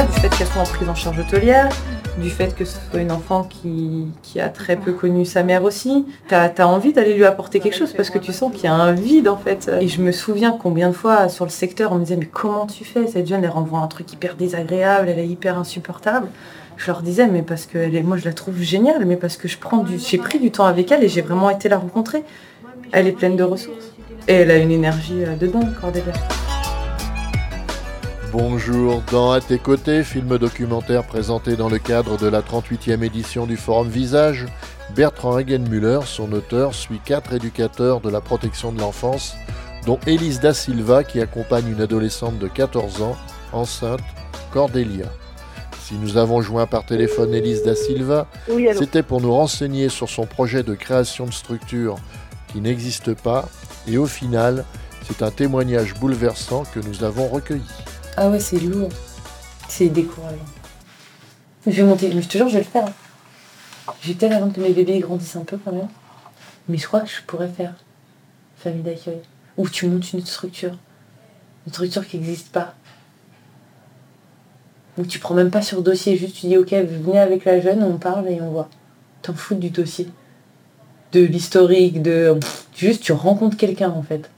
du fait qu'elle soit en prise en charge hôtelière, du fait que ce soit une enfant qui, qui a très peu connu sa mère aussi. Tu as, envie d'aller lui apporter quelque chose parce que tu sens qu'il y a un vide en fait. Et je me souviens combien de fois sur le secteur on me disait mais comment tu fais? Cette jeune elle renvoie un truc hyper désagréable, elle est hyper insupportable. Je leur disais mais parce que elle est, moi je la trouve géniale, mais parce que je prends du, j'ai pris du temps avec elle et j'ai vraiment été la rencontrer. Elle est pleine de ressources et elle a une énergie euh, de dingue, Cordélia. Bonjour, dans À tes côtés, film documentaire présenté dans le cadre de la 38e édition du Forum Visage, Bertrand Hagenmüller, son auteur, suit quatre éducateurs de la protection de l'enfance, dont Élise Da Silva qui accompagne une adolescente de 14 ans, enceinte, Cordélia. Si nous avons joint par téléphone Élise Da Silva, c'était pour nous renseigner sur son projet de création de structure qui n'existe pas, et au final, c'est un témoignage bouleversant que nous avons recueilli. Ah ouais, c'est lourd. C'est décourageant. Je vais monter, mais je te jure, je vais le faire. J'ai peut-être que mes bébés grandissent un peu quand même. Mais je crois que je pourrais faire famille d'accueil. Ou tu montes une structure. Une structure qui n'existe pas. Ou tu prends même pas sur dossier, juste tu dis ok, venez avec la jeune, on parle et on voit. T'en fous du dossier. De l'historique, de. Juste tu rencontres quelqu'un en fait.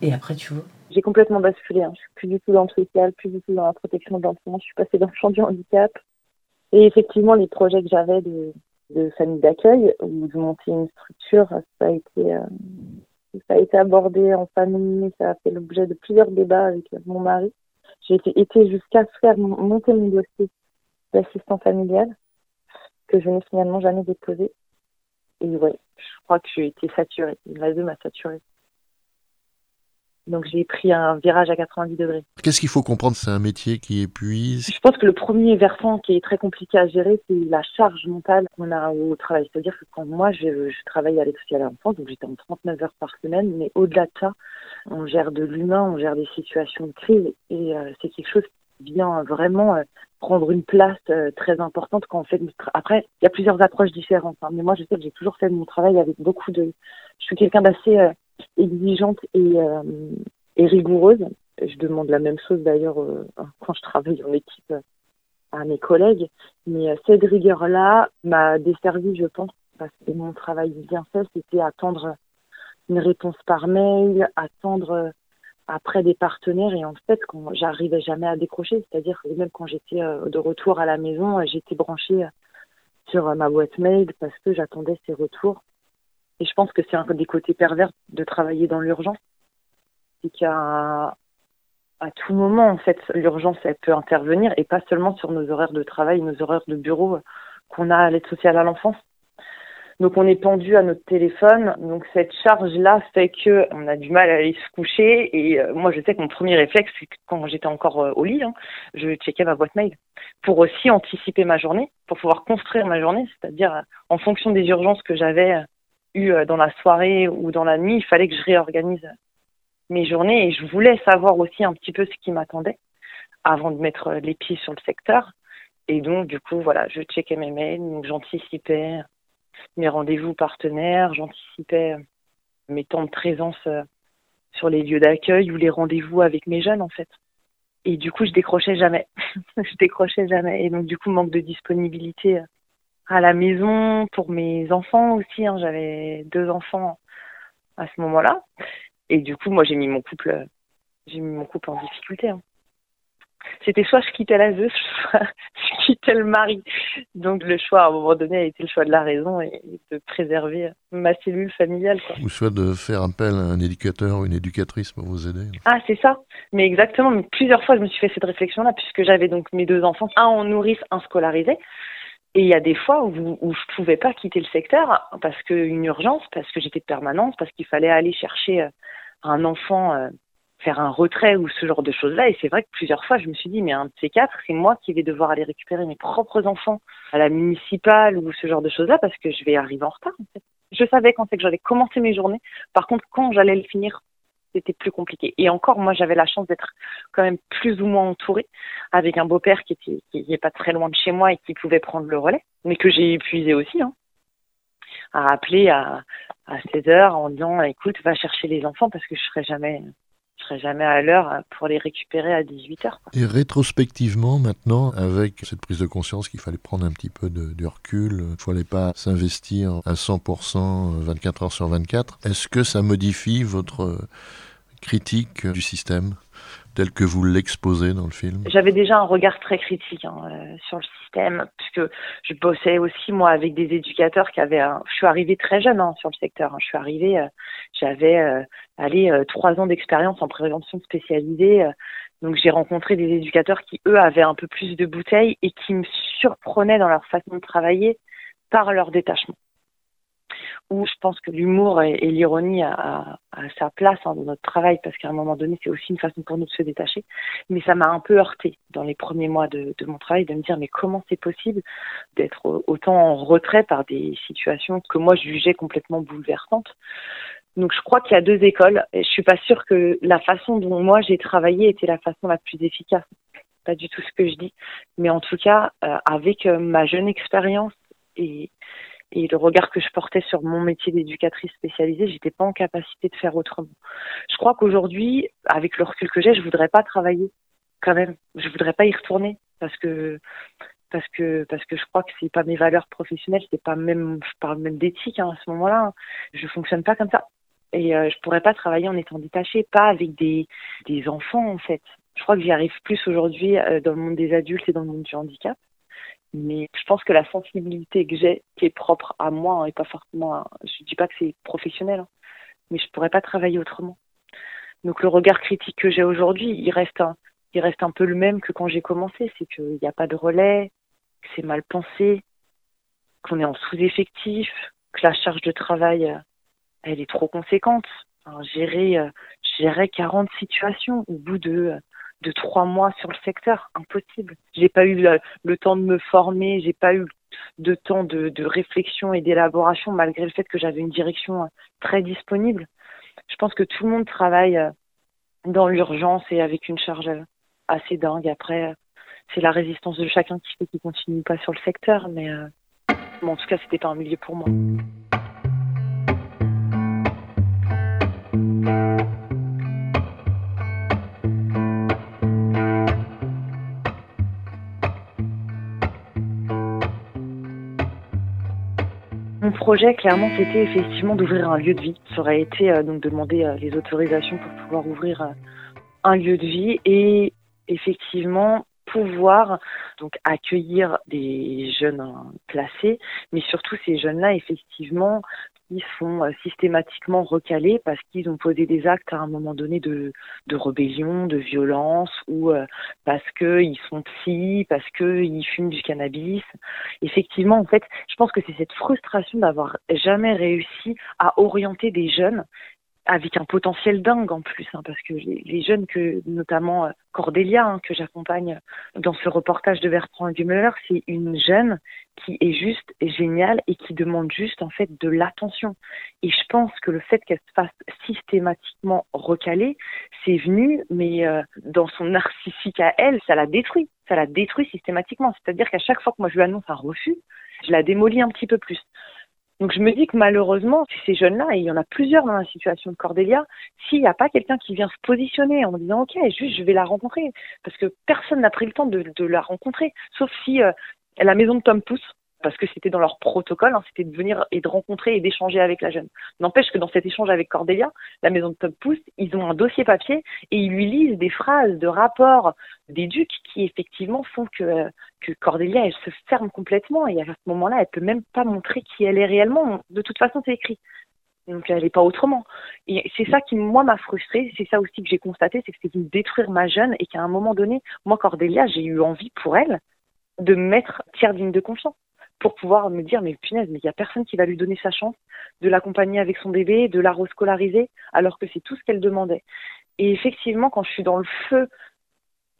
Et après tu vois j'ai complètement basculé. Hein. Je suis plus du tout dans le social, plus du tout dans la protection de l'enfant. Je suis passée dans le champ du handicap. Et effectivement, les projets que j'avais de, de famille d'accueil ou de monter une structure, ça a été, euh, ça a été abordé en famille. Ça a fait l'objet de plusieurs débats avec mon mari. J'ai été, été jusqu'à faire monter mon dossier d'assistant familial que je n'ai finalement jamais déposé. Et ouais, je crois que j'ai été saturée. La deux m'a saturée. Donc j'ai pris un virage à 90 degrés. Qu'est-ce qu'il faut comprendre? C'est un métier qui épuise Je pense que le premier versant qui est très compliqué à gérer, c'est la charge mentale qu'on a au travail. C'est-à-dire que quand moi, je, je travaille à l'aide sociale à l'enfance, donc j'étais en 39 heures par semaine, mais au-delà de ça, on gère de l'humain, on gère des situations de crise, et euh, c'est quelque chose qui vient vraiment euh, prendre une place euh, très importante quand on fait Après, il y a plusieurs approches différentes, hein, mais moi, je sais que j'ai toujours fait mon travail avec beaucoup de... Je suis quelqu'un d'assez exigeante et, euh, et rigoureuse. Je demande la même chose d'ailleurs euh, quand je travaille en équipe euh, à mes collègues. Mais cette rigueur-là m'a desservi, je pense, parce que mon travail bien fait, c'était attendre une réponse par mail, attendre après des partenaires et en fait quand j'arrivais jamais à décrocher, c'est-à-dire même quand j'étais de retour à la maison, j'étais branchée sur ma boîte mail parce que j'attendais ces retours et je pense que c'est un des côtés pervers de travailler dans l'urgence. C'est qu'à à tout moment, en fait, l'urgence, elle peut intervenir et pas seulement sur nos horaires de travail, nos horaires de bureau qu'on a à l'aide sociale à l'enfance. Donc on est pendu à notre téléphone. Donc cette charge-là fait que on a du mal à aller se coucher. Et euh, moi, je sais que mon premier réflexe, c'est que quand j'étais encore euh, au lit, hein, je checkais ma boîte mail pour aussi anticiper ma journée, pour pouvoir construire ma journée, c'est-à-dire euh, en fonction des urgences que j'avais eu euh, dans la soirée ou dans la nuit, il fallait que je réorganise mes journées et je voulais savoir aussi un petit peu ce qui m'attendait avant de mettre les pieds sur le secteur. Et donc, du coup, voilà, je checkais mes mails, donc j'anticipais mes rendez-vous partenaires, j'anticipais mes temps de présence euh, sur les lieux d'accueil ou les rendez-vous avec mes jeunes, en fait. Et du coup, je décrochais jamais. je décrochais jamais. Et donc, du coup, manque de disponibilité euh, à la maison pour mes enfants aussi. Hein. J'avais deux enfants à ce moment-là. Et du coup, moi, j'ai mis mon couple, j'ai mis mon couple en difficulté. Hein. C'était soit je quittais la veuve, soit je quittais le mari. Donc le choix, à un moment donné, a été le choix de la raison et de préserver ma cellule familiale. Quoi. Ou soit de faire appel à un éducateur ou une éducatrice pour vous aider. Ah, c'est ça. Mais exactement. Mais plusieurs fois, je me suis fait cette réflexion-là, puisque j'avais donc mes deux enfants, un en nourrice, un scolarisé. Et il y a des fois où, je pouvais pas quitter le secteur parce qu'une urgence, parce que j'étais de permanence, parce qu'il fallait aller chercher euh, un enfant, euh, faire un retrait ou ce genre de choses-là. Et c'est vrai que plusieurs fois, je me suis dit, mais un de ces quatre, c'est moi qui vais devoir aller récupérer mes propres enfants à la municipale ou ce genre de choses-là parce que je vais arriver en retard. Je savais quand c'est que j'allais commencer mes journées. Par contre, quand j'allais le finir, c'était plus compliqué. Et encore, moi, j'avais la chance d'être quand même plus ou moins entourée, avec un beau-père qui était qui pas très loin de chez moi et qui pouvait prendre le relais, mais que j'ai épuisé aussi, hein, à appeler à, à 16 heures en disant, écoute, va chercher les enfants parce que je serai jamais, je serai jamais à l'heure pour les récupérer à 18 heures. Et rétrospectivement, maintenant, avec cette prise de conscience qu'il fallait prendre un petit peu de, recul, il ne fallait pas s'investir à 100% 24 heures sur 24, est-ce que ça modifie votre critique du système? Tel que vous l'exposez dans le film J'avais déjà un regard très critique hein, euh, sur le système, puisque je bossais aussi moi avec des éducateurs qui avaient. Un... Je suis arrivée très jeune hein, sur le secteur. Hein. Je suis arrivée, euh, j'avais euh, allé trois ans d'expérience en prévention spécialisée. donc j'ai rencontré des éducateurs qui eux avaient un peu plus de bouteilles et qui me surprenaient dans leur façon de travailler par leur détachement où je pense que l'humour et, l'ironie a, sa place hein, dans notre travail, parce qu'à un moment donné, c'est aussi une façon pour nous de se détacher. Mais ça m'a un peu heurté dans les premiers mois de, mon travail, de me dire, mais comment c'est possible d'être autant en retrait par des situations que moi je jugeais complètement bouleversantes? Donc je crois qu'il y a deux écoles et je suis pas sûre que la façon dont moi j'ai travaillé était la façon la plus efficace. Pas du tout ce que je dis, mais en tout cas euh, avec euh, ma jeune expérience et et le regard que je portais sur mon métier d'éducatrice spécialisée, j'étais pas en capacité de faire autrement. Je crois qu'aujourd'hui, avec le recul que j'ai, je voudrais pas travailler quand même. Je voudrais pas y retourner parce que parce que parce que je crois que c'est pas mes valeurs professionnelles, c'est pas même je parle même d'éthique hein, à ce moment-là. Hein. Je fonctionne pas comme ça et euh, je pourrais pas travailler en étant détachée, pas avec des des enfants en fait. Je crois que j'y arrive plus aujourd'hui euh, dans le monde des adultes et dans le monde du handicap. Mais je pense que la sensibilité que j'ai, qui est propre à moi, hein, et pas forcément, je dis pas que c'est professionnel, hein, mais je pourrais pas travailler autrement. Donc le regard critique que j'ai aujourd'hui, il reste un, il reste un peu le même que quand j'ai commencé, c'est qu'il n'y a pas de relais, que c'est mal pensé, qu'on est en sous-effectif, que la charge de travail, euh, elle est trop conséquente. gérer, euh, gérer 40 situations au bout de euh, de trois mois sur le secteur, impossible. J'ai pas eu le, temps de me former, j'ai pas eu de temps de, réflexion et d'élaboration malgré le fait que j'avais une direction euh, très disponible. Je pense que tout le monde travaille euh, dans l'urgence et avec une charge euh, assez dingue. Après, c'est la résistance de chacun qui fait qu'il continue pas sur le secteur, mais bon, en tout cas, c'était pas un milieu pour moi. Projet, clairement, c'était effectivement d'ouvrir un lieu de vie. Ça aurait été euh, donc de demander euh, les autorisations pour pouvoir ouvrir euh, un lieu de vie et effectivement pouvoir donc accueillir des jeunes placés, mais surtout ces jeunes-là effectivement qui sont euh, systématiquement recalés parce qu'ils ont posé des actes à un moment donné de, de rébellion, de violence, ou euh, parce qu'ils sont psy, parce qu'ils fument du cannabis. Effectivement, en fait, je pense que c'est cette frustration d'avoir jamais réussi à orienter des jeunes avec un potentiel dingue en plus, hein, parce que les, jeunes que, notamment euh, Cordélia, hein, que j'accompagne dans ce reportage de Bertrand Dumeller, c'est une jeune qui est juste géniale et qui demande juste en fait de l'attention. Et je pense que le fait qu'elle se fasse systématiquement recaler, c'est venu, mais euh, dans son narcissique à elle, ça la détruit. Ça la détruit systématiquement. C'est-à-dire qu'à chaque fois que moi je lui annonce un refus, je la démolis un petit peu plus. Donc je me dis que malheureusement, ces jeunes-là, et il y en a plusieurs dans la situation de Cordélia, s'il n'y a pas quelqu'un qui vient se positionner en disant ok, juste je vais la rencontrer, parce que personne n'a pris le temps de, la rencontrer, sauf si euh, la maison de Tom Pouce parce que c'était dans leur protocole, hein, c'était de venir et de rencontrer et d'échanger avec la jeune. N'empêche que dans cet échange avec Cordélia, la maison de Tom Pouce, ils ont un dossier papier et ils lui lisent des phrases de rapports d'éduc qui effectivement font que, que Cordélia, elle se ferme complètement et à ce moment-là, elle peut même pas montrer qui elle est réellement. De toute façon, c'est écrit. Donc elle n'est pas autrement. Et c'est ça qui, moi, m'a frustrée. C'est ça aussi que j'ai constaté, c'est que c'était de détruire ma jeune et qu'à un moment donné, moi, Cordélia, j'ai eu envie pour elle de mettre tiers digne de confiance pour pouvoir me dire mais punaise mais il y a personne qui va lui donner sa chance de l'accompagner avec son bébé, de la rescolariser alors que c'est tout ce qu'elle demandait. Et effectivement quand je suis dans le feu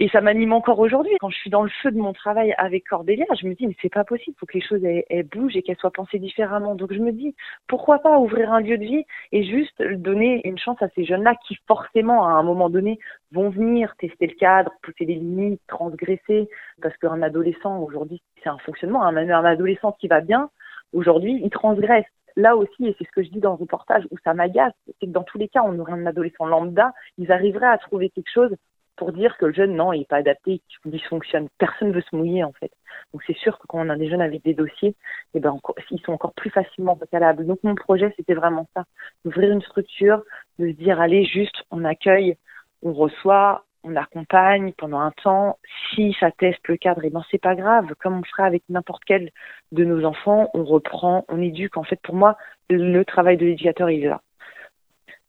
et ça m'anime encore aujourd'hui. Quand je suis dans le feu de mon travail avec Cordélia, je me dis, mais c'est pas possible, faut que les choses elles, bougent et qu'elles soient pensées différemment. Donc je me dis, pourquoi pas ouvrir un lieu de vie et juste donner une chance à ces jeunes-là qui forcément, à un moment donné, vont venir tester le cadre, pousser les limites, transgresser, parce qu'un adolescent, aujourd'hui, c'est un fonctionnement, un, un adolescent qui va bien, aujourd'hui, il transgresse là aussi, et c'est ce que je dis dans le reportage, où ça m'agace, c'est que dans tous les cas, on aurait un adolescent lambda, ils arriveraient à trouver quelque chose pour dire que le jeune, non, il n'est pas adapté, qu'il dysfonctionne. Personne ne veut se mouiller, en fait. Donc c'est sûr que quand on a des jeunes avec des dossiers, eh ben, ils sont encore plus facilement recalables. Donc mon projet, c'était vraiment ça. D'ouvrir une structure, de se dire, allez, juste, on accueille, on reçoit, on accompagne pendant un temps. Si ça teste le cadre, et eh ben c'est pas grave. Comme on ferait avec n'importe quel de nos enfants, on reprend, on éduque. En fait, pour moi, le travail de l'éducateur, il est là.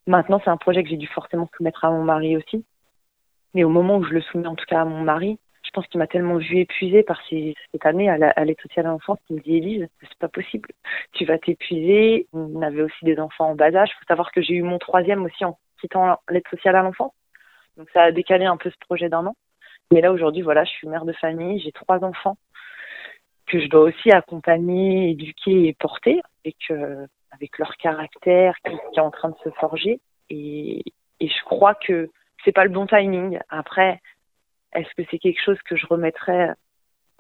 Maintenant, c'est un projet que j'ai dû forcément soumettre à mon mari aussi. Mais au moment où je le soumets en tout cas à mon mari, je pense qu'il m'a tellement vu épuisée par cette année à l'aide sociale à l'enfance qu'il me dit Élise, c'est pas possible, tu vas t'épuiser. On avait aussi des enfants en bas âge. Il faut savoir que j'ai eu mon troisième aussi en quittant l'aide sociale à l'enfance. Donc ça a décalé un peu ce projet d'un an. Mais là aujourd'hui, voilà, je suis mère de famille, j'ai trois enfants que je dois aussi accompagner, éduquer et porter avec, euh, avec leur caractère qui, qui, est en train de se forger. Et je crois que c'est pas le bon timing. Après, est-ce que c'est quelque chose que je remettrai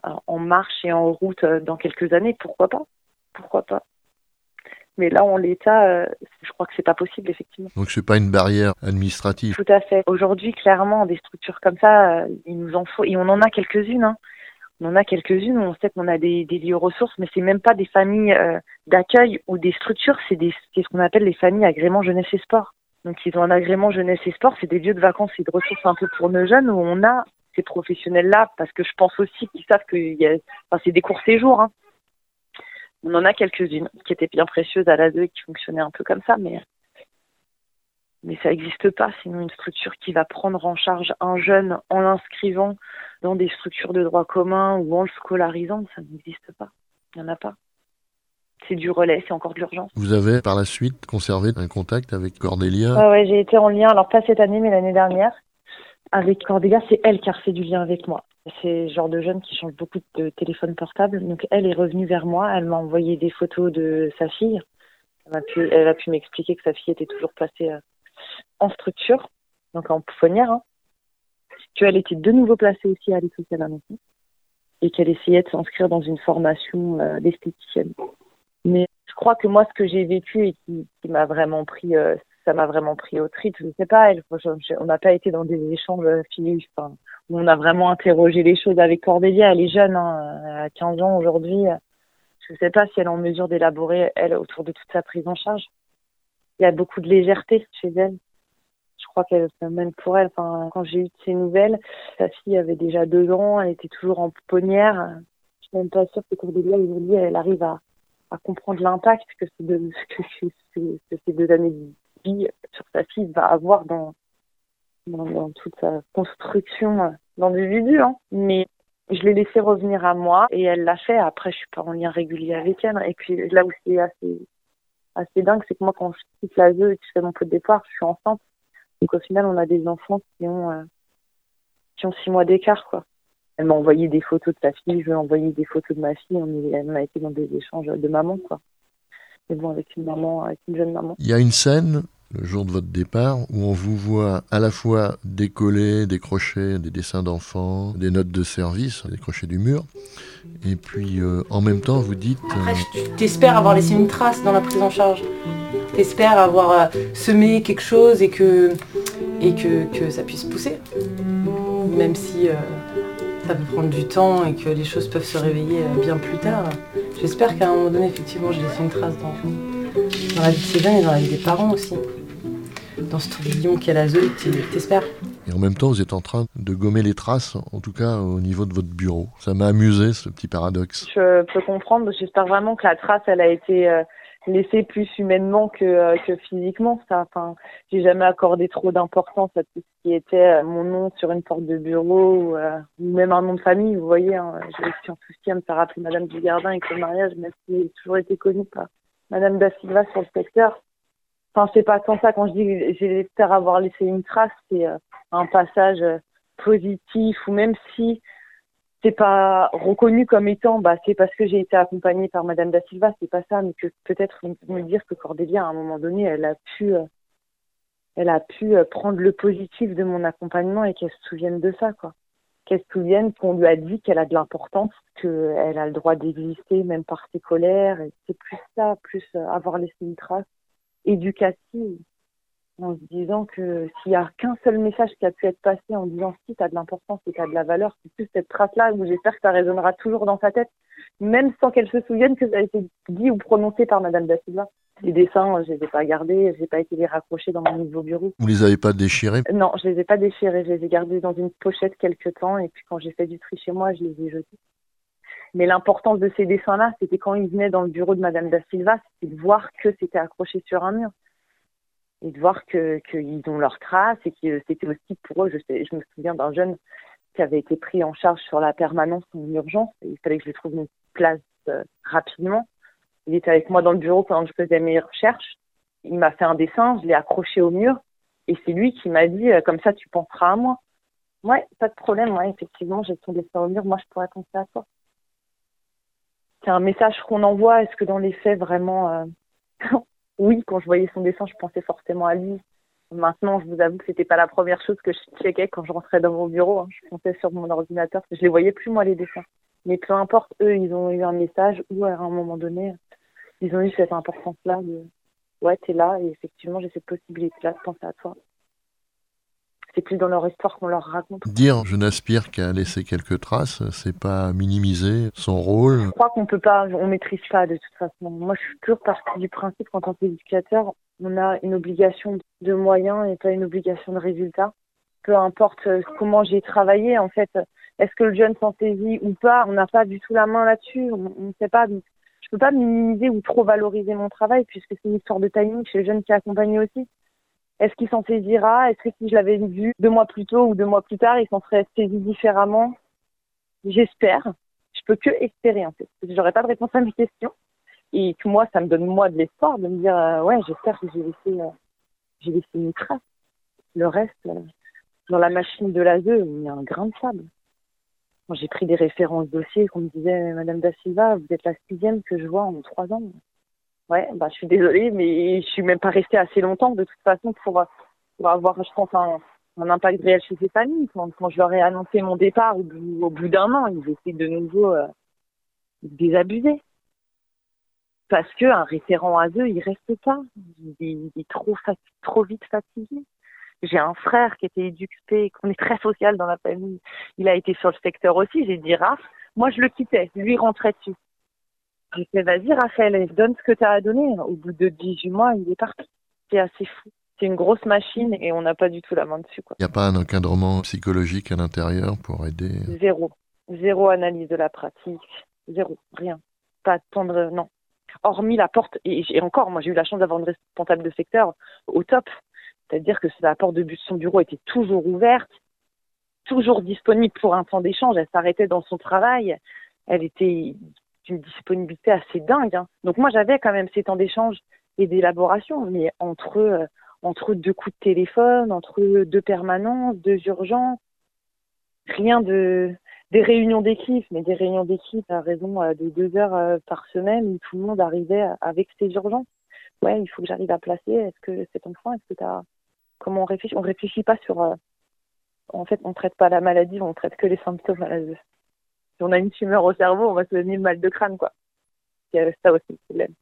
euh, en marche et en route euh, dans quelques années? Pourquoi pas? Pourquoi pas? Mais là, en l'état, euh, je crois que c'est pas possible, effectivement. Donc, c'est pas une barrière administrative. Tout à fait. Aujourd'hui, clairement, des structures comme ça, il nous en faut, et on en a quelques-unes. Hein. On en a quelques-unes où on sait qu'on a des, des lieux ressources, mais c'est même pas des familles d'accueil ou des structures, c'est ce qu'on appelle les familles agrément jeunesse et sport. Donc ils ont un agrément jeunesse et sport, c'est des lieux de vacances et de ressources un peu pour nos jeunes où on a ces professionnels-là, parce que je pense aussi qu'ils savent que a, enfin, c'est des courts séjours. Hein. On en a quelques-unes qui étaient bien précieuses à la 2 et qui fonctionnaient un peu comme ça, mais mais ça n'existe pas. Sinon, une structure qui va prendre en charge un jeune en l'inscrivant dans des structures de droit commun ou en le scolarisant, ça n'existe pas. Il n'y en a pas c'est du relais, c'est encore de l'urgence. Vous avez par la suite conservé un contact avec Cordélia Oui, ouais, j'ai été en lien, alors pas cette année, mais l'année dernière. Avec Cordélia, c'est elle qui a refait du lien avec moi. C'est le genre de jeune qui change beaucoup de téléphone portable. Donc elle est revenue vers moi, elle m'a envoyé des photos de sa fille. Elle a pu, elle a pu m'expliquer que sa fille était toujours placée euh, en structure, donc en poufonnière. Hein. Qu'elle était de nouveau placée aussi à l'école sociale et qu'elle essayait de s'inscrire dans une formation euh, d'esthéticienne. Mais je crois que moi, ce que j'ai vécu et qui, m'a vraiment pris, euh, ça m'a vraiment pris au trip. Je sais pas, elle, on n'a pas été dans des échanges finis, enfin, où on a vraiment interrogé les choses avec Cordélia. Elle est jeune, hein, à 15 ans aujourd'hui. Je sais pas si elle est en mesure d'élaborer, elle, autour de toute sa prise en charge. Il y a beaucoup de légèreté chez elle. Je crois qu'elle, même pour elle, enfin, quand j'ai eu ses nouvelles, sa fille avait déjà deux ans, elle était toujours en pouponnière. Je suis même pas sûre que Cordélia, aujourd'hui, elle arrive à, à comprendre l'impact que, ces deux années de vie sur sa fille va avoir dans, dans, toute sa construction d'individu. Hein. Mais je l'ai laissé revenir à moi et elle l'a fait. Après, je suis pas en lien régulier avec elle. Et puis là où c'est assez, assez dingue, c'est que moi, quand je quitte la ZEU et que je fais mon peu de départ, je suis enceinte. Donc au final, on a des enfants qui ont, euh, qui ont six mois d'écart, quoi. Elle m'a envoyé des photos de sa fille, je lui ai envoyé des photos de ma fille. On elle m'a été dans des échanges de maman, quoi. Mais bon, avec une maman, avec une jeune maman. Il y a une scène, le jour de votre départ, où on vous voit à la fois décoller, décrocher des dessins d'enfants, des notes de service, décrocher du mur, et puis euh, en même temps vous dites. Après, tu t'espères avoir laissé une trace dans la prise en charge. T'espères avoir euh, semé quelque chose et que et que, que ça puisse pousser, même si. Euh, ça peut prendre du temps et que les choses peuvent se réveiller euh, bien plus tard. J'espère qu'à un moment donné, effectivement, j'ai laissé une trace dans, dans la vie de ces jeunes et dans la vie des parents aussi. Dans ce tourbillon qu'est la ZEU, t'espères. Et en même temps, vous êtes en train de gommer les traces, en tout cas au niveau de votre bureau. Ça m'a amusé, ce petit paradoxe. Je peux comprendre. J'espère vraiment que la trace, elle a été euh, laisser plus humainement que, euh, que physiquement. Ça, enfin, j'ai jamais accordé trop d'importance à tout ce qui était euh, mon nom sur une porte de bureau ou, euh, même un nom de famille. Vous voyez, hein, j'ai aussi un souci à me faire appeler Madame Dugardin avec le mariage, même si j'ai toujours été connue par Madame Da Silva sur le secteur. Enfin, c'est pas tant ça quand je dis que j'espère avoir laissé une trace, c'est un passage positif ou même si c'est pas reconnu comme étant, bah, c'est parce que j'ai été accompagnée par Madame da Silva, c'est pas ça, mais que peut-être me dire que Cordélia, à un moment donné, elle a pu, euh, elle a pu euh, prendre le positif de mon accompagnement et qu'elle se souvienne de ça, quoi. qu'elle se souvienne qu'on lui a dit qu'elle a de l'importance, qu'elle a le droit d'exister même par ses colères. C'est plus ça, plus euh, avoir laissé une trace éducative en se disant que s'il y a qu'un seul message qui a pu être passé en disant si tu as de l'importance et tu as de la valeur, c'est plus cette trace-là où j'espère que ça résonnera toujours dans sa tête, même sans qu'elle se souvienne que ça a été dit ou prononcé par Madame Da Silva. Les dessins, je les ai pas gardés, je n'ai pas été les raccrocher dans mon nouveau bureau. Vous les avez pas déchirés? Non, je les ai pas déchirés, je les ai gardés dans une pochette quelque temps et puis quand j'ai fait du tri chez moi, je les ai jetés. Mais l'importance de ces dessins-là, c'était quand ils venaient dans le bureau de Madame Da Silva, c'était de voir que c'était accroché sur un mur et de voir que qu'ils ont leurs traces et que c'était aussi pour eux. Je, sais, je me souviens d'un jeune qui avait été pris en charge sur la permanence en urgence. Et il fallait que je lui trouve une place euh, rapidement. Il était avec moi dans le bureau pendant que je faisais mes recherches. Il m'a fait un dessin, je l'ai accroché au mur et c'est lui qui m'a dit euh, comme ça tu penseras à moi. Ouais, pas de problème. Ouais, effectivement, j'ai ton dessin au mur. Moi, je pourrais penser à toi. C'est un message qu'on envoie. Est-ce que dans les faits, vraiment, euh, oui, quand je voyais son dessin, je pensais forcément à lui. Maintenant, je vous avoue que c'était pas la première chose que je checkais quand je rentrais dans mon bureau. Hein. Je pensais sur mon ordinateur. Je les voyais plus, moi, les dessins. Mais peu importe, eux, ils ont eu un message ou à un moment donné, ils ont eu cette importance-là de ouais, t'es là et effectivement, j'ai cette possibilité-là de penser à toi c'est plus dans leur histoire qu'on leur raconte. Dire je n'aspire qu'à laisser quelques traces, c'est pas minimiser son rôle. Je crois qu'on peut pas, on maîtrise pas de toute façon. Moi, je suis toujours partie du principe qu'en tant qu'éducateur, on a une obligation de moyens et pas une obligation de résultat. Peu importe euh, comment j'ai travaillé, en fait, est-ce que le jeune s'en saisit ou pas, on n'a pas du tout la main là-dessus, on ne sait pas. Donc, je peux pas minimiser ou trop valoriser mon travail puisque c'est une histoire de timing chez le jeune qui est accompagné aussi. Est-ce qu'il s'en saisira? Est-ce que si je l'avais vu deux mois plus tôt ou deux mois plus tard, il s'en serait saisi différemment? J'espère. Je peux que espérer en fait. J'aurais pas de réponse à mes questions. Et que moi, ça me donne moi de l'espoir de me dire euh, ouais, j'espère que j'ai laissé, euh, j'ai laissé une trace. Le reste, euh, dans la machine de l'ASE, il y a un grain de sable. Moi, j'ai pris des références dossiers qu'on me disait Madame Da Silva, vous êtes la sixième que je vois en trois ans. Ouais, bah, je suis désolée, mais je suis même pas restée assez longtemps de toute façon pour, avoir, je pense, un, impact réel chez ces familles. Quand, je leur ai annoncé mon départ au bout, au bout d'un an, ils essaient de nouveau euh, désabuser. Parce que un référent à eux, il reste pas. Il, est trop, trop vite fatigué. J'ai un frère qui était éduqué, qu'on est très social dans la famille. Il a été sur le secteur aussi. J'ai dit, Raph, moi je le quittais, lui rentrait dessus. J'ai fait, vas-y Raphaël, donne ce que tu as à donner. Au bout de 18 mois, il est parti. C'est assez fou. C'est une grosse machine et on n'a pas du tout la main dessus. Il n'y a pas un encadrement psychologique à l'intérieur pour aider Zéro. Zéro analyse de la pratique. Zéro. Rien. Pas de tendre. Non. Hormis la porte, et, encore, moi j'ai eu la chance d'avoir une responsable de secteur au top. C'est-à-dire que la porte de son bureau était toujours ouverte, toujours disponible pour un temps d'échange. Elle s'arrêtait dans son travail. Elle était une disponibilité assez dingue. Hein. Donc moi, j'avais quand même ces temps d'échange et d'élaboration, mais entre, euh, entre deux coups de téléphone, entre deux permanences, deux urgences, rien de des réunions d'équipe, mais des réunions d'équipe à raison euh, de deux heures euh, par semaine où tout le monde arrivait avec ses urgences. Ouais, il faut que j'arrive à placer. Est-ce que cet enfant, est-ce que tu as comment on réfléchit? On réfléchit pas sur. En fait, on traite pas la maladie, on traite que les symptômes si on a une tumeur au cerveau, on va se donner le mal de crâne, quoi. C'est ça aussi le problème.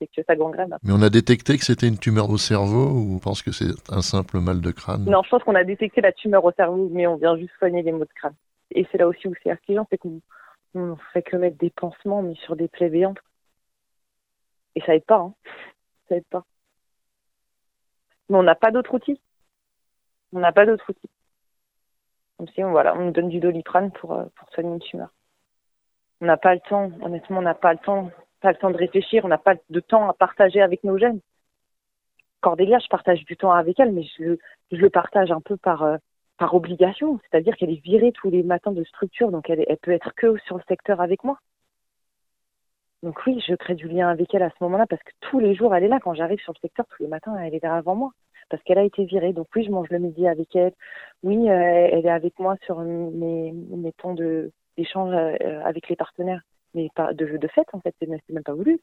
C'est que ça gangrène. Mais on a détecté que c'était une tumeur au cerveau ou on pense que c'est un simple mal de crâne? Non, je pense qu'on a détecté la tumeur au cerveau, mais on vient juste soigner les maux de crâne. Et c'est là aussi où c'est affligeant, c'est qu'on ne fait que mettre des pansements, mais sur des plaies béantes. Et ça aide pas, hein. Ça aide pas. Mais on n'a pas d'autre outil. On n'a pas d'autre outil. Comme si on, voilà, on nous donne du doliprane pour, euh, pour soigner une tumeur. On n'a pas le temps, honnêtement, on n'a pas le temps, pas le temps de réfléchir, on n'a pas de temps à partager avec nos jeunes. Cordélia, je partage du temps avec elle, mais je, je le partage un peu par, euh, par obligation. C'est-à-dire qu'elle est virée tous les matins de structure, donc elle, elle peut être que sur le secteur avec moi. Donc oui, je crée du lien avec elle à ce moment-là parce que tous les jours, elle est là. Quand j'arrive sur le secteur, tous les matins, elle est là avant moi parce qu'elle a été virée. Donc oui, je mange le midi avec elle. Oui, euh, elle est avec moi sur mes, mes temps d'échange euh, avec les partenaires. Mais pas de, de fait, en fait, c'est même pas voulu.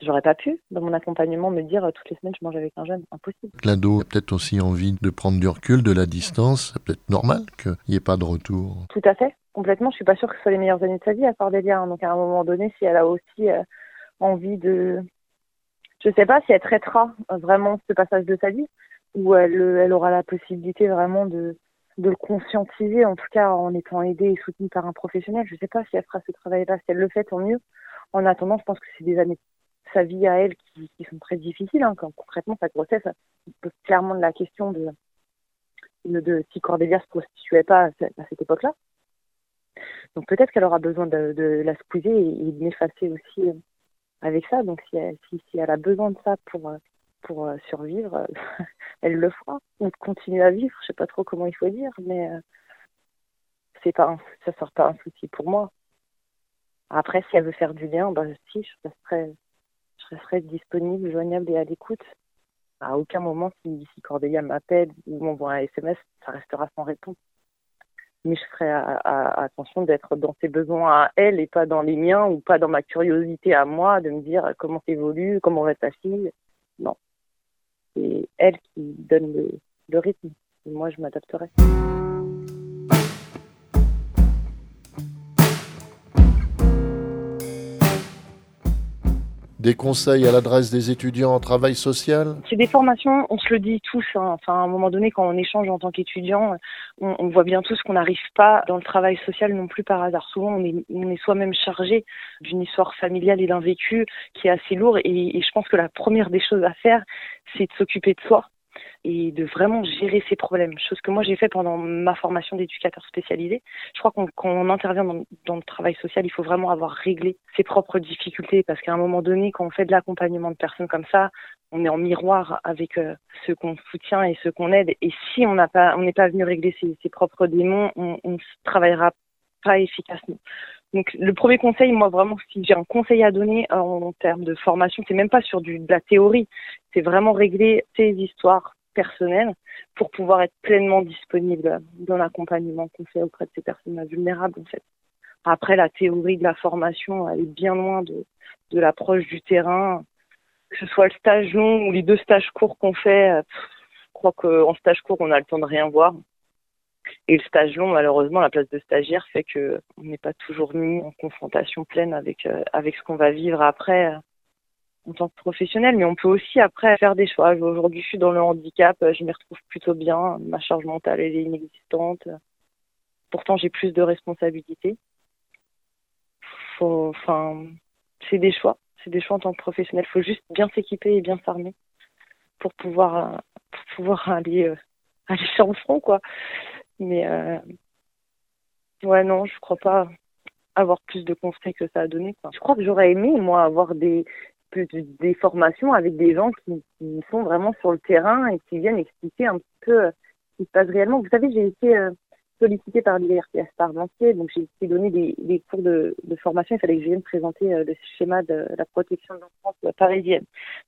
J'aurais pas pu, dans mon accompagnement, me dire toutes les semaines je mange avec un jeune. Impossible. L'ado a peut-être aussi envie de prendre du recul, de la distance. C'est peut-être normal qu'il n'y ait pas de retour. Tout à fait. Complètement. Je suis pas sûre que ce soit les meilleures années de sa vie à Cordélia. Donc à un moment donné, si elle a aussi euh, envie de. Je sais pas si elle traitera vraiment ce passage de sa vie ou elle, elle aura la possibilité vraiment de, de le conscientiser, en tout cas en étant aidée et soutenue par un professionnel. Je sais pas si elle fera ce travail-là. Si elle le fait, tant mieux. En attendant, je pense que c'est des années sa vie à elle qui, sont très difficiles. Hein, quand, concrètement, sa grossesse pose clairement de la question de, de, si Cordélia se prostituait pas à, cette époque-là. Donc peut-être qu'elle aura besoin de, la squeezer et, de m'effacer aussi euh, avec ça. Donc si elle, si, elle, a besoin de ça pour, euh, pour euh, survivre, elle le fera. On continue à vivre. Je sais pas trop comment il faut dire, mais c'est pas ça sort pas un souci pour moi. Après, si elle veut faire du lien, bah, si, je serais, je disponible, joignable et à l'écoute. À aucun moment, si, si Cordélia m'appelle ou m'envoie un SMS, ça restera sans réponse. Mais je ferai attention d'être dans ses besoins à elle et pas dans les miens ou pas dans ma curiosité à moi de me dire comment évolue, comment va ta fille. Non. C'est elle qui donne le, le rythme. Et moi, je m'adapterai. Des conseils à l'adresse des étudiants en travail social? C'est des formations, on se le dit tous. Hein. Enfin, à un moment donné, quand on échange en tant qu'étudiant, on, voit bien tous qu'on n'arrive pas dans le travail social non plus par hasard. Souvent, on est, on est soi-même chargé d'une histoire familiale et d'un vécu qui est assez lourd. Et, et je pense que la première des choses à faire, c'est de s'occuper de soi et de vraiment gérer ses problèmes. Chose que moi j'ai fait pendant ma formation d'éducateur spécialisé. Je crois qu'on quand intervient dans, le travail social, il faut vraiment avoir réglé ses propres difficultés parce qu'à un moment donné, quand on fait de l'accompagnement de personnes comme ça, on est en miroir avec euh, ceux qu'on soutient et ceux qu'on aide. Et si on n'a pas, on n'est pas venu régler ses, propres démons, on, on travaillera pas efficacement. Donc le premier conseil, moi vraiment, si j'ai un conseil à donner en, termes de formation, c'est même pas sur du, de la théorie, c'est vraiment régler ses histoires personnelles pour pouvoir être pleinement disponible dans l'accompagnement qu'on fait auprès de ces personnes vulnérables. Après la théorie de la formation, elle est bien loin de, l'approche du terrain, que ce soit le stage long ou les deux stages courts qu'on fait. Je crois qu'en stage court, on a le temps de rien voir. Et le stage long, malheureusement, la place de stagiaire fait que on n'est pas toujours mis en confrontation pleine avec euh, avec ce qu'on va vivre après euh, en tant que professionnel. Mais on peut aussi après faire des choix. Aujourd'hui, je suis dans le handicap, euh, je m'y retrouve plutôt bien. Ma charge mentale elle est inexistante. Pourtant, j'ai plus de responsabilités. Enfin, c'est des choix. C'est des choix en tant que professionnel. Faut juste bien s'équiper et bien s'armer pour pouvoir pour pouvoir aller aller sur le front, quoi. Mais euh, ouais, non, je crois pas avoir plus de conseils que ça a donné. Je crois que j'aurais aimé, moi, avoir des, des formations avec des gens qui, sont vraiment sur le terrain et qui viennent expliquer un petit peu euh, ce qui se passe réellement. Vous savez, j'ai été euh, sollicitée par l'IRTS Parmentier, donc j'ai été donné des, cours de, formation. Il fallait que je vienne présenter euh, le schéma de la protection de l'enfance parisienne.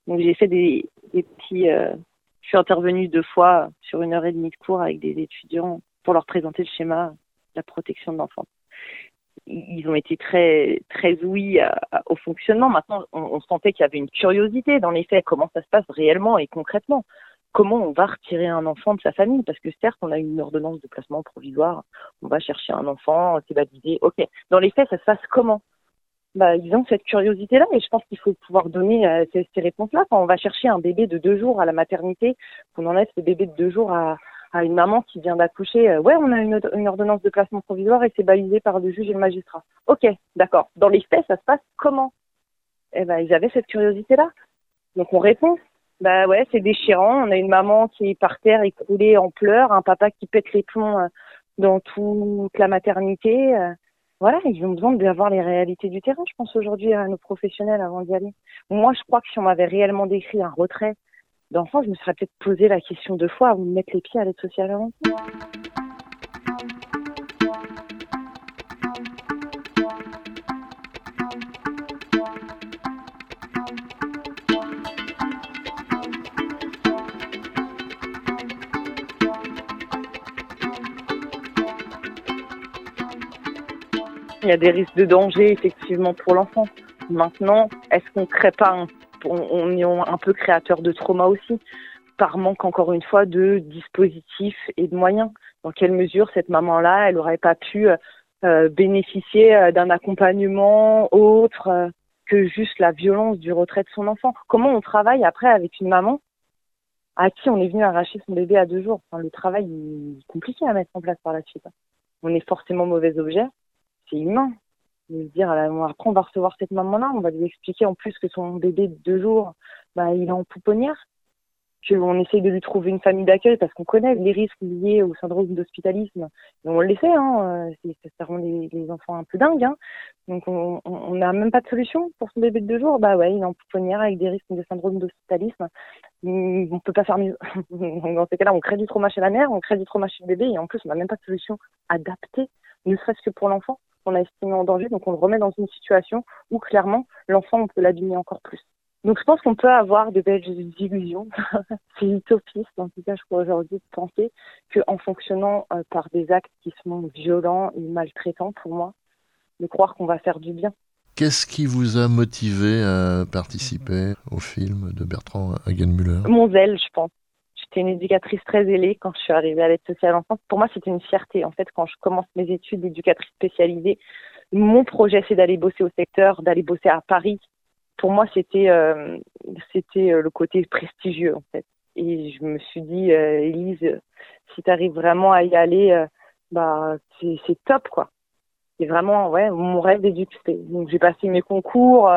Donc j'ai fait des, des petits... je suis intervenue deux fois sur une heure et demie de cours avec des étudiants pour leur présenter le schéma de la protection de l'enfant. Ils ont été très très ouïs au fonctionnement. Maintenant, on, sentait qu'il y avait une curiosité dans les faits, comment ça se passe réellement et concrètement. Comment on va retirer un enfant de sa famille? Parce que certes, on a une ordonnance de placement provisoire, on va chercher un enfant, c'est baptisé. Ok. Dans les faits, ça se passe comment? Bah, ils ont cette curiosité-là et je pense qu'il faut pouvoir donner euh, ces, ces réponses-là. Quand on va chercher un bébé de deux jours à la maternité, qu'on enlève ce bébé de deux jours à, à une maman qui vient d'accoucher, euh, ouais, on a une, ordonnance de placement provisoire et c'est balisé par le juge et le magistrat. Ok, d'accord. Dans les faits, ça se passe comment? Eh ben, ils avaient cette curiosité-là. Donc on répond. Bah ouais, c'est déchirant. On a une maman qui est par terre écroulée en pleurs, un papa qui pète les plombs euh, dans toute la maternité. Euh. Voilà, ils ont besoin d'avoir les réalités du terrain, je pense aujourd'hui à nos professionnels avant d'y aller. Moi, je crois que si on m'avait réellement décrit un retrait d'enfants, je me serais peut-être posé la question deux fois avant de mettre les pieds à l'aide sociale avant. Il y a des risques de danger effectivement pour l'enfant. Maintenant, est-ce qu'on crée pas un, on, est un peu créateur de trauma aussi. Par manque encore une fois de dispositifs et de moyens. Dans quelle mesure cette maman-là, elle n'aurait pas pu euh, bénéficier euh, d'un accompagnement autre euh, que juste la violence du retrait de son enfant? Comment on travaille après avec une maman à qui on est venu arracher son bébé à deux jours? Le travail est compliqué à mettre en place par la suite. On est forcément mauvais objet, c'est humain de se dire après on va recevoir cette maman-là, on va lui expliquer en plus que son bébé de deux jours, bah, il est en pouponnière, qu'on essaye de lui trouver une famille d'accueil parce qu'on connaît les risques liés au syndrome d'hospitalisme. On le sait, hein, euh, ça rend les, enfants un peu dingues. Hein. Donc on n'a même pas de solution pour son bébé de deux jours. Bah ouais, il est en pouponnière avec des risques de syndrome d'hospitalisme. On peut pas faire mieux. Dans ces cas-là, on crée du trauma chez la mère, on crée du trauma chez le bébé et en plus on n'a même pas de solution adaptée, ne serait-ce que pour l'enfant qu'on a estimé en danger. Donc on le remet dans une situation où clairement l'enfant on peut l'abîmer encore plus. Donc je pense qu'on peut avoir de belles illusions. c'est utopiste en tout cas je crois aujourd'hui de penser qu'en fonctionnant euh, par des actes qui sont violents et maltraitants pour moi, de croire qu'on va faire du bien. Qu'est-ce qui vous a motivé à participer au film de Bertrand Hagenmüller Mon zèle, je pense. J'étais une éducatrice très ailée quand je suis arrivée à l'aide sociale enfance. Pour moi, c'était une fierté. En fait, quand je commence mes études d'éducatrice spécialisée, mon projet, c'est d'aller bosser au secteur, d'aller bosser à Paris. Pour moi, c'était euh, c'était euh, le côté prestigieux, en fait. Et je me suis dit, euh, Elise, si tu arrives vraiment à y aller, euh, bah c'est top, quoi. C'est vraiment ouais mon rêve d'éducatrice. Donc j'ai passé mes concours,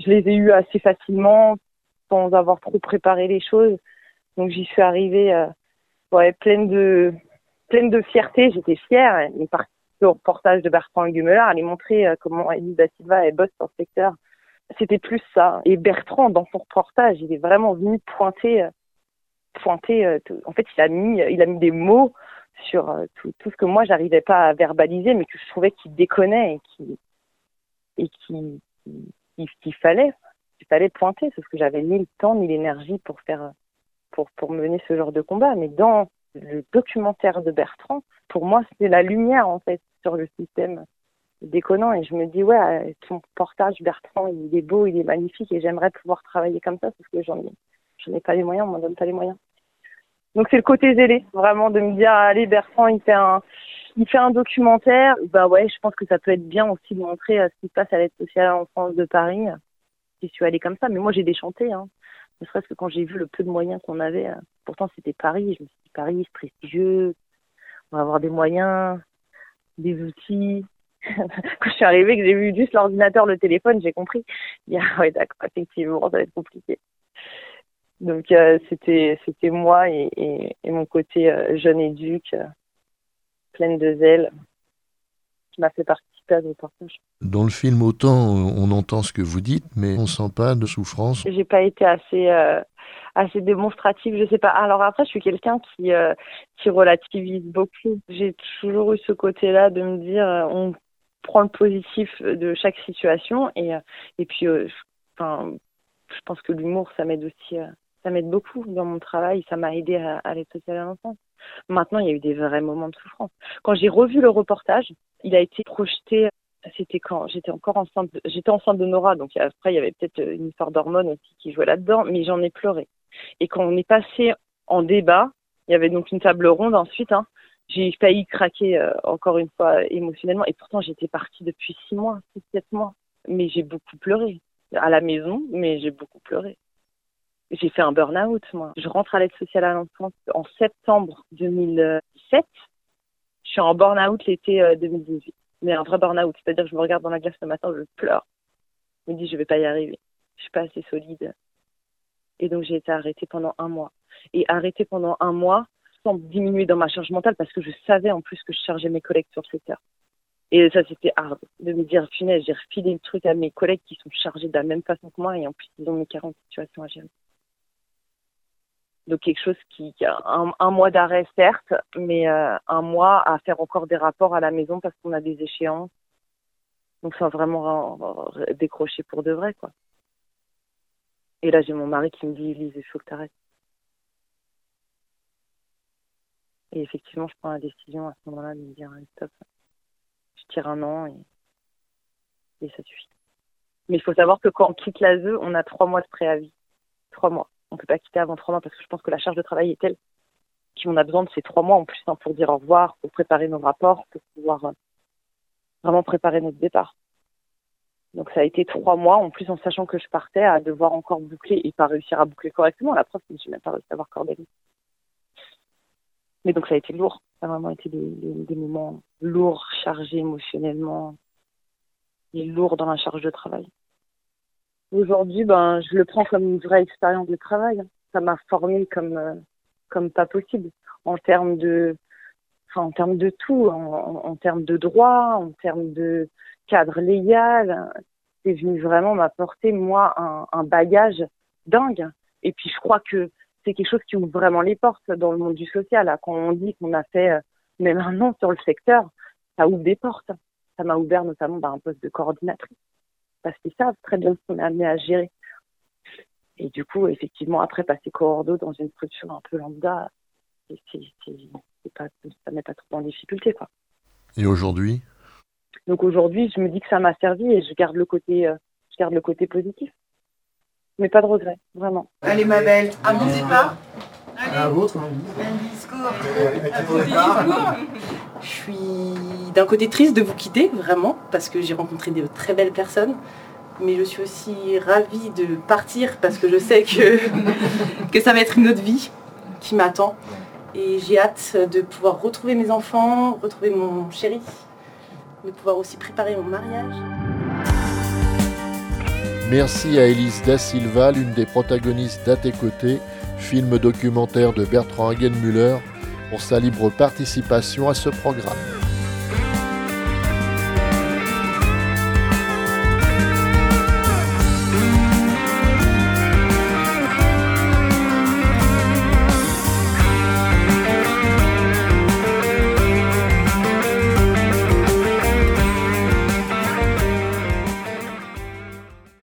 je les ai eus assez facilement, sans avoir trop préparé les choses. Donc j'y suis arrivée euh, ouais, pleine de pleine de fierté. J'étais fière. Une partie au reportage de Bertrand Gumeler, aller montrer euh, comment Elise da Silva est bosse dans ce secteur. C'était plus ça. Et Bertrand, dans son reportage, il est vraiment venu pointer, euh, pointer. en fait, il a mis, il a mis des mots sur tout, tout ce que moi j'arrivais pas à verbaliser, mais que je trouvais qu'il déconnait et qui et qui qu'il fallait, qu'il fallait pointer, parce que j'avais ni le temps ni l'énergie pour faire pour, mener ce genre de combat. Mais dans le documentaire de Bertrand, pour moi, c'est la lumière, en fait, sur le système déconnant. Et je me dis, ouais, ton portage, Bertrand, il est beau, il est magnifique, et j'aimerais pouvoir travailler comme ça, parce que j'en ai, j'en ai pas les moyens, on m'en donne pas les moyens. Donc c'est le côté zélé, vraiment, de me dire, allez, Bertrand, il fait un, il fait un documentaire. Bah ouais, je pense que ça peut être bien aussi de montrer euh, ce qui se passe à l'aide sociale en France de Paris. Je suis allée comme ça, mais moi j'ai déchanté. Hein ne serait-ce que quand j'ai vu le peu de moyens qu'on avait. Euh, pourtant, c'était Paris. Je me suis dit, Paris, c'est prestigieux. On va avoir des moyens, des outils. quand je suis arrivée, que j'ai vu juste l'ordinateur, le téléphone, j'ai compris. Il ouais, d'accord, effectivement, ça va être compliqué. Donc, euh, c'était, c'était moi et, et, mon côté euh, jeune éduque, pleine de zèle, qui m'a fait partie dans le film, autant on entend ce que vous dites, mais on sent pas de souffrance. J'ai pas été assez euh, assez démonstrative, je sais pas. Alors après, je suis quelqu'un qui euh, qui relativise beaucoup. J'ai toujours eu ce côté-là de me dire, euh, on prend le positif de chaque situation et et puis, enfin, je pense que l'humour, ça m'aide aussi, ça m'aide beaucoup dans mon travail. Ça m'a aidé à, à sociale à l'enfance. Maintenant, il y a eu des vrais moments de souffrance. Quand j'ai revu le reportage, il a été projeté. C'était quand? J'étais encore enceinte. J'étais enceinte de Nora, donc après il y avait peut-être une histoire d'hormones aussi qui jouait là-dedans, mais j'en ai pleuré. Et quand on est passé en débat, il y avait donc une table ronde ensuite. Hein, j'ai failli craquer euh, encore une fois émotionnellement, et pourtant j'étais partie depuis six mois, six sept mois. Mais j'ai beaucoup pleuré à la maison, mais j'ai beaucoup pleuré. J'ai fait un burn-out, moi. Je rentre à l'aide sociale à l'enfance en septembre 2017. Je suis en burn-out l'été 2018. Euh, Mais un vrai burn-out, c'est-à-dire que je me regarde dans la glace le matin, je pleure. Je me dis, je vais pas y arriver. Je suis pas assez solide. Et donc, j'ai été arrêtée pendant un mois. Et arrêtée pendant un mois sans diminuer dans ma charge mentale parce que je savais en plus que je chargeais mes collègues sur Twitter. Et ça, c'était hard de me dire, finesse, j'ai refilé le truc à mes collègues qui sont chargés de la même façon que moi et en plus, ils ont mes 40 situations à gérer. Donc quelque chose qui, a un, mois d'arrêt certes, mais euh, un mois à faire encore des rapports à la maison parce qu'on a des échéances. Donc ça vraiment décrocher pour de vrai quoi. Et là j'ai mon mari qui me dit Lise, il faut que tu arrêtes. Et effectivement je prends la décision à ce moment-là de me dire stop. Je tire un an et, et ça suffit. Mais il faut savoir que quand on quitte l'ASE, on a trois mois de préavis. Trois mois. On ne peut pas quitter avant trois mois parce que je pense que la charge de travail est telle qu'on a besoin de ces trois mois en plus hein, pour dire au revoir, pour préparer nos rapports, pour pouvoir euh, vraiment préparer notre départ. Donc ça a été trois mois, en plus en sachant que je partais, à devoir encore boucler et pas réussir à boucler correctement. La preuve, je n'ai même pas réussi à avoir coordonné. Mais donc ça a été lourd. Ça a vraiment été des, moments lourds, chargés émotionnellement et lourds dans la charge de travail. Aujourd'hui, ben, je le prends comme une vraie expérience de travail. Ça m'a formé comme, euh, comme pas possible en termes de, enfin, en termes de tout, en, termes de droit, en termes de cadre légal. C'est venu vraiment m'apporter, moi, un, un bagage dingue. Et puis, je crois que c'est quelque chose qui ouvre vraiment les portes dans le monde du social. Quand on dit qu'on a fait euh, même un an sur le secteur, ça ouvre des portes. Ça m'a ouvert notamment bah, un poste de coordinatrice. Parce qu'ils savent très bien ce qu'on est amené à gérer. Et du coup, effectivement, après passer coordo dans une structure un peu lambda, pas, ça met pas trop en difficulté. Quoi. Et aujourd'hui? Donc aujourd'hui, je me dis que ça m'a servi et je garde le côté, euh, je garde le côté positif mais pas de regret, vraiment. Allez ma belle, à mon départ. Allez. À votre Un discours. Je suis d'un côté triste de vous quitter, vraiment, parce que j'ai rencontré de très belles personnes. Mais je suis aussi ravie de partir parce que je sais que, que ça va être une autre vie qui m'attend. Et j'ai hâte de pouvoir retrouver mes enfants, retrouver mon chéri, de pouvoir aussi préparer mon mariage. Merci à Elise Da Silva, l'une des protagonistes d'À tes côtés, film documentaire de Bertrand Hagenmüller, pour sa libre participation à ce programme.